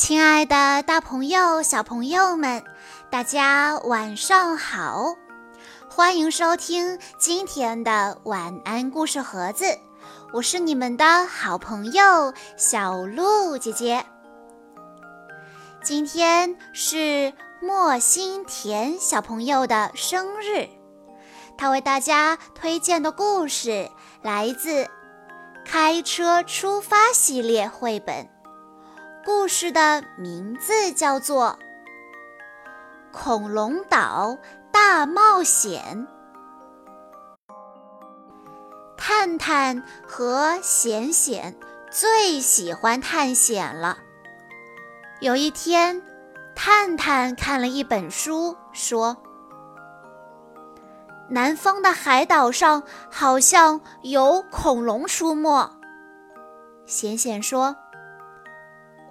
亲爱的，大朋友、小朋友们，大家晚上好！欢迎收听今天的晚安故事盒子，我是你们的好朋友小鹿姐姐。今天是莫心田小朋友的生日，他为大家推荐的故事来自《开车出发》系列绘本。故事的名字叫做《恐龙岛大冒险》。探探和显显最喜欢探险了。有一天，探探看了一本书，说：“南方的海岛上好像有恐龙出没。”显显说。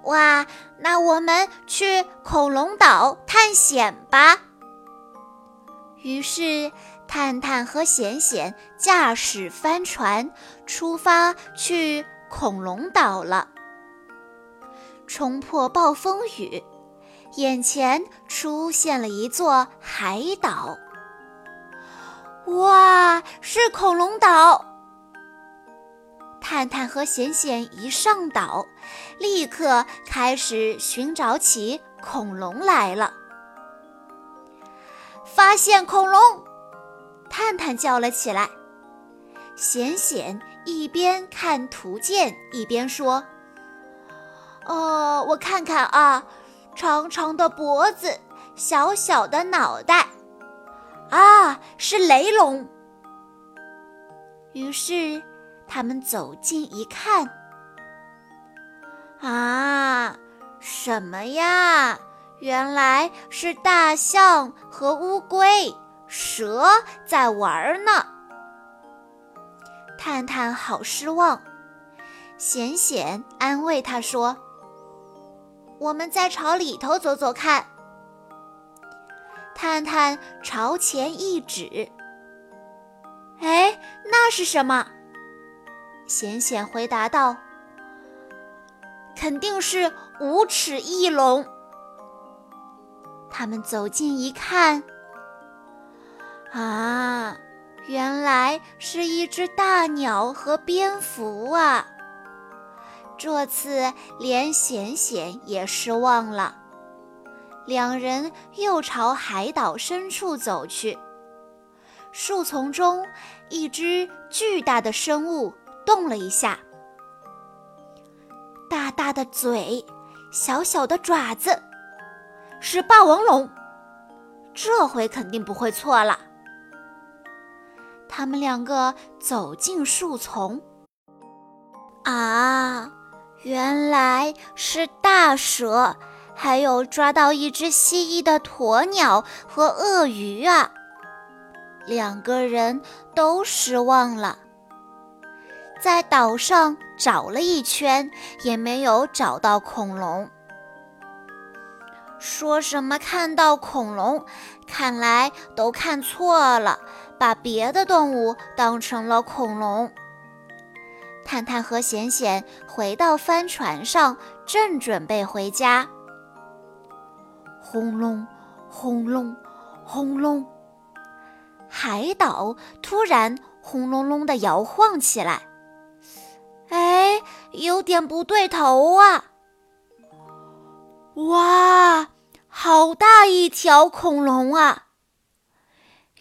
哇，那我们去恐龙岛探险吧。于是，探探和显显驾驶帆船出发去恐龙岛了。冲破暴风雨，眼前出现了一座海岛。哇，是恐龙岛！探探和显显一上岛，立刻开始寻找起恐龙来了。发现恐龙！探探叫了起来。显显一边看图鉴一边说：“哦，我看看啊，长长的脖子，小小的脑袋，啊，是雷龙。”于是。他们走近一看，啊，什么呀？原来是大象和乌龟、蛇在玩呢。探探好失望，显显安慰他说：“我们再朝里头走走看。”探探朝前一指，哎，那是什么？显显回答道：“肯定是无齿翼龙。”他们走近一看，啊，原来是一只大鸟和蝙蝠啊！这次连显显也失望了。两人又朝海岛深处走去，树丛中，一只巨大的生物。动了一下，大大的嘴，小小的爪子，是霸王龙。这回肯定不会错了。他们两个走进树丛，啊，原来是大蛇，还有抓到一只蜥蜴的鸵鸟和鳄鱼啊！两个人都失望了。在岛上找了一圈，也没有找到恐龙。说什么看到恐龙，看来都看错了，把别的动物当成了恐龙。探探和显显回到帆船上，正准备回家。轰隆，轰隆，轰隆，海岛突然轰隆隆地摇晃起来。有点不对头啊！哇，好大一条恐龙啊！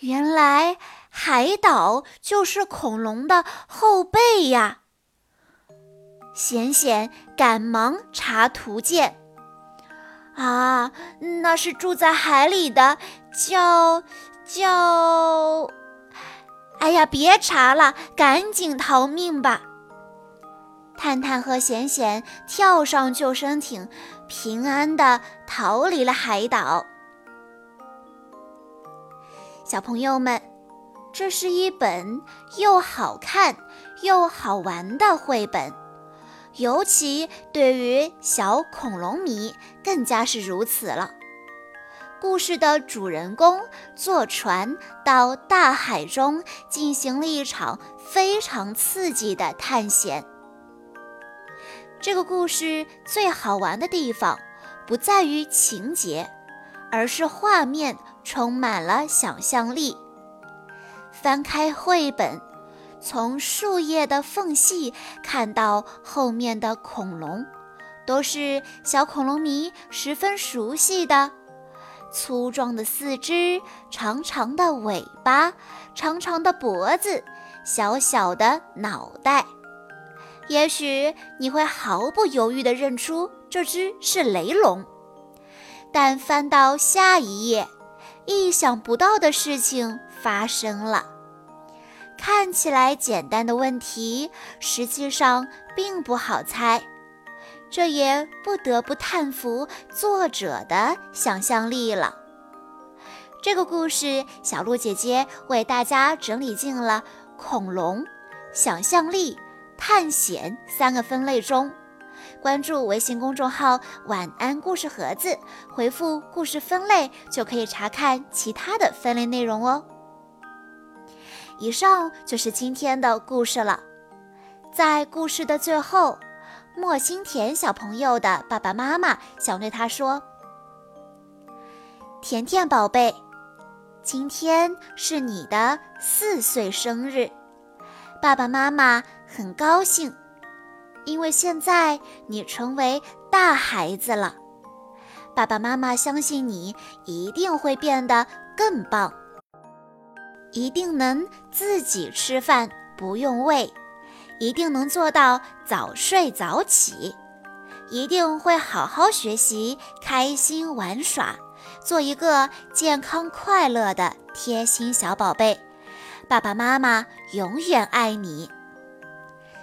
原来海岛就是恐龙的后背呀！显显赶忙查图鉴，啊，那是住在海里的，叫叫……哎呀，别查了，赶紧逃命吧！探探和显显跳上救生艇，平安的逃离了海岛。小朋友们，这是一本又好看又好玩的绘本，尤其对于小恐龙迷更加是如此了。故事的主人公坐船到大海中，进行了一场非常刺激的探险。这个故事最好玩的地方，不在于情节，而是画面充满了想象力。翻开绘本，从树叶的缝隙看到后面的恐龙，都是小恐龙迷十分熟悉的。粗壮的四肢，长长的尾巴，长长的脖子，小小的脑袋。也许你会毫不犹豫地认出这只是雷龙，但翻到下一页，意想不到的事情发生了。看起来简单的问题，实际上并不好猜。这也不得不叹服作者的想象力了。这个故事，小鹿姐姐为大家整理进了恐龙、想象力、探险三个分类中。关注微信公众号“晚安故事盒子”，回复“故事分类”就可以查看其他的分类内容哦。以上就是今天的故事了。在故事的最后。莫心田小朋友的爸爸妈妈想对他说：“甜甜宝贝，今天是你的四岁生日，爸爸妈妈很高兴，因为现在你成为大孩子了。爸爸妈妈相信你一定会变得更棒，一定能自己吃饭，不用喂。”一定能做到早睡早起，一定会好好学习，开心玩耍，做一个健康快乐的贴心小宝贝。爸爸妈妈永远爱你。